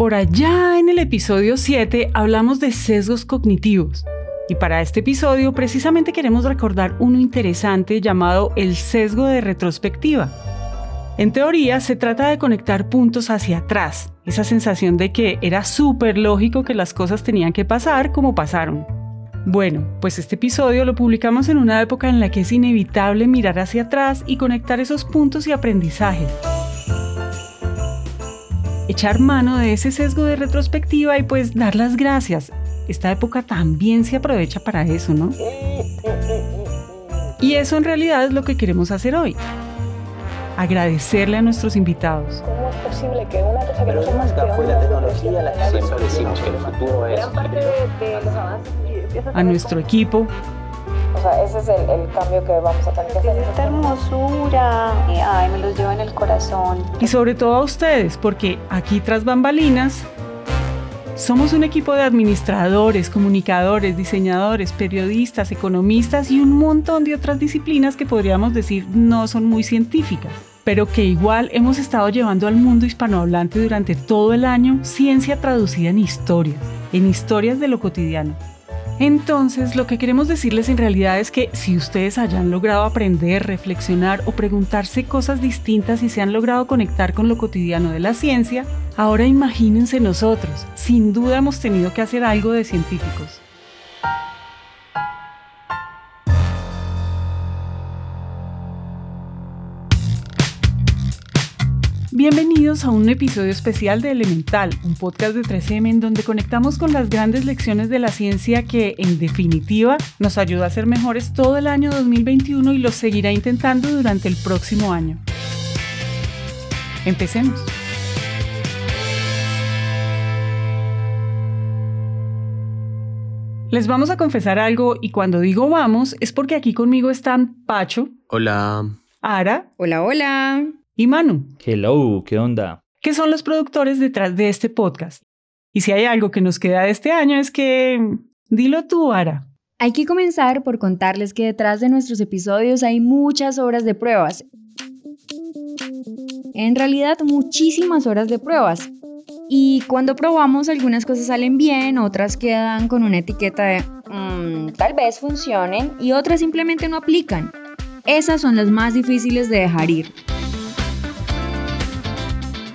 Por allá en el episodio 7 hablamos de sesgos cognitivos. Y para este episodio precisamente queremos recordar uno interesante llamado el sesgo de retrospectiva. En teoría se trata de conectar puntos hacia atrás, esa sensación de que era súper lógico que las cosas tenían que pasar como pasaron. Bueno, pues este episodio lo publicamos en una época en la que es inevitable mirar hacia atrás y conectar esos puntos y aprendizajes echar mano de ese sesgo de retrospectiva y pues dar las gracias. Esta época también se aprovecha para eso, ¿no? Y eso en realidad es lo que queremos hacer hoy. Agradecerle a nuestros invitados. ¿Cómo es posible que una cosa que no somos fue la tecnología la que siempre decimos que el futuro es. Gran parte de, de los avances A nuestro equipo, O sea, ese es el, el cambio que vamos a tener que hacer. Esta hermosura, ay, me los llevo en el corazón. y sobre todo a ustedes, porque aquí tras bambalinas somos un equipo de administradores, comunicadores, diseñadores, periodistas, economistas y un montón de otras disciplinas que podríamos decir no son muy científicas, pero que igual hemos estado llevando al mundo hispanohablante durante todo el año ciencia traducida en historias, en historias de lo cotidiano. Entonces, lo que queremos decirles en realidad es que si ustedes hayan logrado aprender, reflexionar o preguntarse cosas distintas y se han logrado conectar con lo cotidiano de la ciencia, ahora imagínense nosotros. Sin duda hemos tenido que hacer algo de científicos. Bienvenidos a un episodio especial de Elemental, un podcast de 3M en donde conectamos con las grandes lecciones de la ciencia que, en definitiva, nos ayuda a ser mejores todo el año 2021 y lo seguirá intentando durante el próximo año. Empecemos. Les vamos a confesar algo y cuando digo vamos es porque aquí conmigo están Pacho, Hola. Ara Hola, hola. Y Manu. Hello, ¿qué onda? que son los productores detrás de este podcast. Y si hay algo que nos queda de este año es que... Dilo tú, Ara. Hay que comenzar por contarles que detrás de nuestros episodios hay muchas horas de pruebas. En realidad, muchísimas horas de pruebas. Y cuando probamos, algunas cosas salen bien, otras quedan con una etiqueta de "Mm, tal vez funcionen y otras simplemente no aplican. Esas son las más difíciles de dejar ir.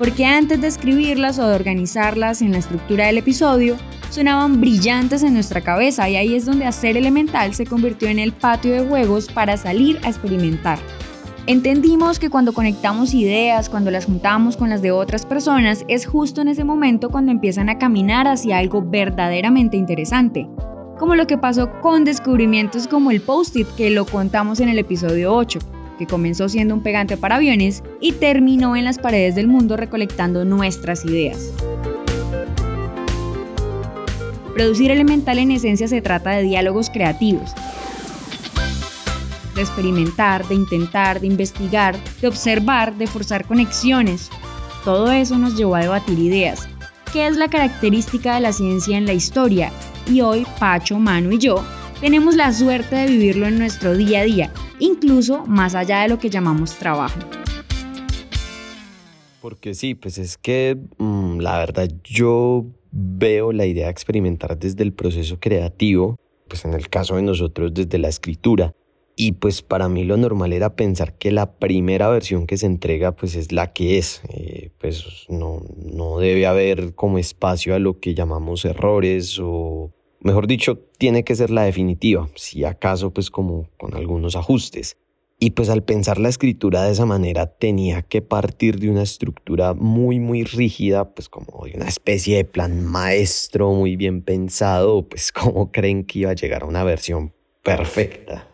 Porque antes de escribirlas o de organizarlas en la estructura del episodio, sonaban brillantes en nuestra cabeza y ahí es donde hacer elemental se convirtió en el patio de juegos para salir a experimentar. Entendimos que cuando conectamos ideas, cuando las juntamos con las de otras personas, es justo en ese momento cuando empiezan a caminar hacia algo verdaderamente interesante. Como lo que pasó con descubrimientos como el post-it que lo contamos en el episodio 8, que comenzó siendo un pegante para aviones y terminó en las paredes del mundo recolectando nuestras ideas. Producir elemental en esencia se trata de diálogos creativos, de experimentar, de intentar, de investigar, de observar, de forzar conexiones. Todo eso nos llevó a debatir ideas. ¿Qué es la característica de la ciencia en la historia? Y hoy Pacho, Manu y yo tenemos la suerte de vivirlo en nuestro día a día, incluso más allá de lo que llamamos trabajo. Porque sí, pues es que mm, la verdad yo veo la idea de experimentar desde el proceso creativo, pues en el caso de nosotros desde la escritura. Y pues para mí lo normal era pensar que la primera versión que se entrega pues es la que es. Eh, pues no, no debe haber como espacio a lo que llamamos errores o mejor dicho, tiene que ser la definitiva, si acaso pues como con algunos ajustes. Y pues al pensar la escritura de esa manera tenía que partir de una estructura muy muy rígida, pues como de una especie de plan maestro muy bien pensado, pues como creen que iba a llegar a una versión perfecta.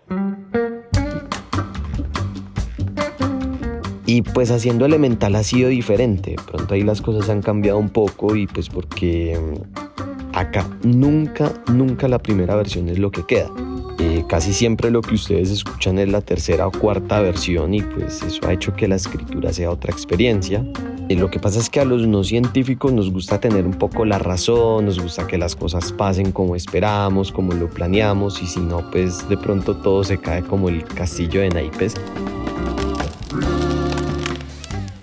Y pues haciendo elemental ha sido diferente, pronto ahí las cosas han cambiado un poco y pues porque mm, acá nunca, nunca la primera versión es lo que queda. Eh, casi siempre lo que ustedes escuchan es la tercera o cuarta versión y pues eso ha hecho que la escritura sea otra experiencia. Eh, lo que pasa es que a los no científicos nos gusta tener un poco la razón, nos gusta que las cosas pasen como esperamos, como lo planeamos y si no pues de pronto todo se cae como el castillo de naipes.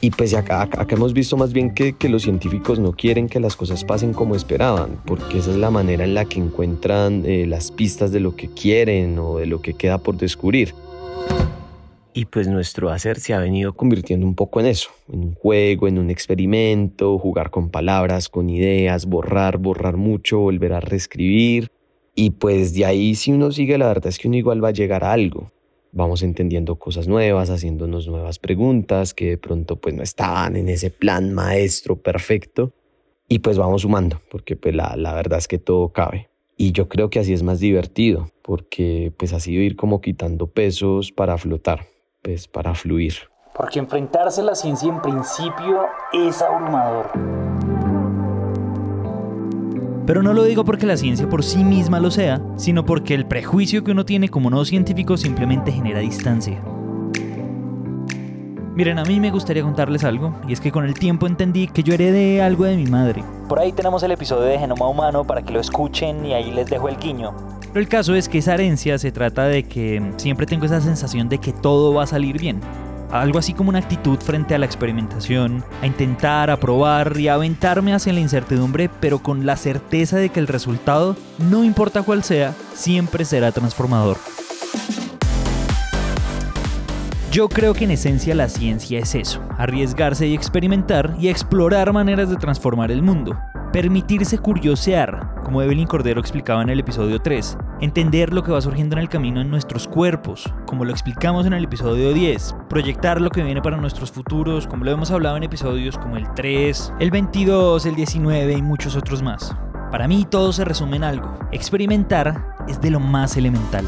Y pues acá, hemos visto más bien que, que, los científicos no quieren que las cosas pasen como esperaban, porque esa es la manera en la que encuentran eh, las pistas de lo que quieren o de lo que queda por descubrir. Y pues nuestro hacer se ha venido convirtiendo un poco en eso, en un juego, en un experimento, jugar con palabras, con ideas, borrar, borrar mucho, volver a reescribir. Y pues de ahí si uno sigue, la verdad es que uno igual va a llegar a algo vamos entendiendo cosas nuevas, haciéndonos nuevas preguntas que de pronto pues no estaban en ese plan maestro perfecto y pues vamos sumando, porque pues la, la verdad es que todo cabe. Y yo creo que así es más divertido, porque pues así ir como quitando pesos para flotar, pues para fluir. Porque enfrentarse a la ciencia en principio es abrumador. Pero no lo digo porque la ciencia por sí misma lo sea, sino porque el prejuicio que uno tiene como no científico simplemente genera distancia. Miren, a mí me gustaría contarles algo, y es que con el tiempo entendí que yo heredé algo de mi madre. Por ahí tenemos el episodio de Genoma Humano para que lo escuchen y ahí les dejo el guiño. Pero el caso es que esa herencia se trata de que siempre tengo esa sensación de que todo va a salir bien algo así como una actitud frente a la experimentación, a intentar, a probar y a aventarme hacia la incertidumbre, pero con la certeza de que el resultado, no importa cuál sea, siempre será transformador. Yo creo que en esencia la ciencia es eso, arriesgarse y experimentar y explorar maneras de transformar el mundo. Permitirse curiosear, como Evelyn Cordero explicaba en el episodio 3. Entender lo que va surgiendo en el camino en nuestros cuerpos, como lo explicamos en el episodio 10. Proyectar lo que viene para nuestros futuros, como lo hemos hablado en episodios como el 3, el 22, el 19 y muchos otros más. Para mí todo se resume en algo. Experimentar es de lo más elemental.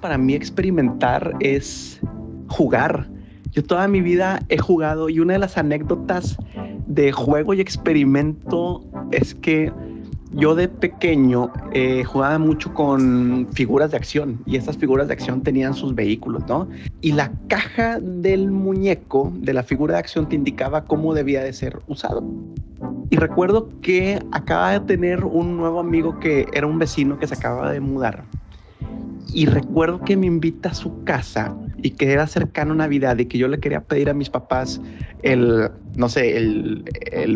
Para mí experimentar es jugar yo toda mi vida he jugado y una de las anécdotas de juego y experimento es que yo de pequeño eh, jugaba mucho con figuras de acción y estas figuras de acción tenían sus vehículos, ¿no? Y la caja del muñeco de la figura de acción te indicaba cómo debía de ser usado. Y recuerdo que acaba de tener un nuevo amigo que era un vecino que se acaba de mudar y recuerdo que me invita a su casa y que era cercano a Navidad y que yo le quería pedir a mis papás el, no sé, el,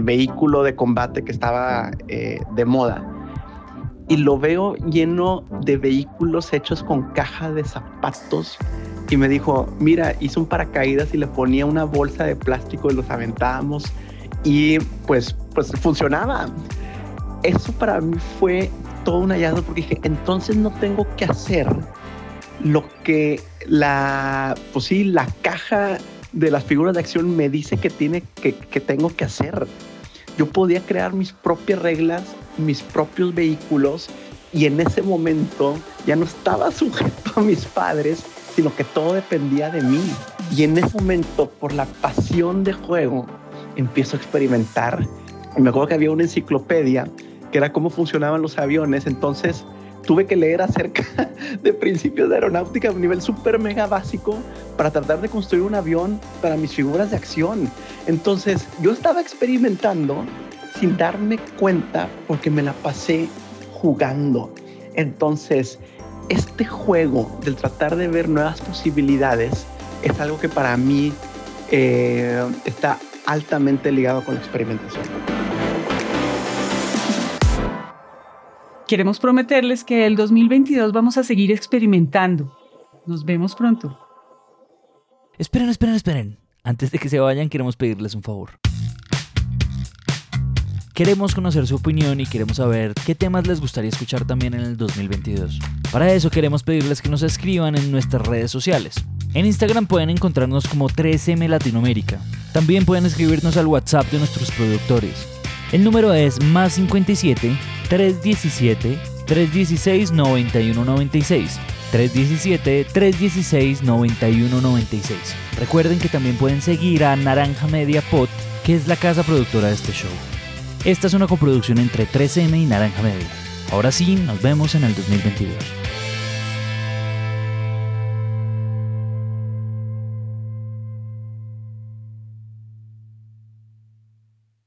vehículo de combate que estaba eh, de moda. Y lo veo lleno de vehículos hechos con caja de zapatos. Y me dijo, mira, hice un paracaídas y le ponía una bolsa de plástico y los aventábamos. Y pues, pues funcionaba. Eso para mí fue todo un hallazgo porque dije, entonces no tengo que hacer lo que la, pues sí, la caja de las figuras de acción me dice que, tiene, que, que tengo que hacer. Yo podía crear mis propias reglas, mis propios vehículos y en ese momento ya no estaba sujeto a mis padres, sino que todo dependía de mí. Y en ese momento, por la pasión de juego, empiezo a experimentar. Y me acuerdo que había una enciclopedia que era cómo funcionaban los aviones. Entonces tuve que leer acerca de principios de aeronáutica a un nivel súper mega básico para tratar de construir un avión para mis figuras de acción. Entonces yo estaba experimentando sin darme cuenta porque me la pasé jugando. Entonces, este juego del tratar de ver nuevas posibilidades es algo que para mí eh, está altamente ligado con la experimentación. Queremos prometerles que el 2022 vamos a seguir experimentando. Nos vemos pronto. Esperen, esperen, esperen. Antes de que se vayan, queremos pedirles un favor. Queremos conocer su opinión y queremos saber qué temas les gustaría escuchar también en el 2022. Para eso queremos pedirles que nos escriban en nuestras redes sociales. En Instagram pueden encontrarnos como 3M Latinoamérica. También pueden escribirnos al WhatsApp de nuestros productores. El número es más 57 317 316 9196. 317 316 9196. Recuerden que también pueden seguir a Naranja Media Pot, que es la casa productora de este show. Esta es una coproducción entre 3M y Naranja Media. Ahora sí, nos vemos en el 2022.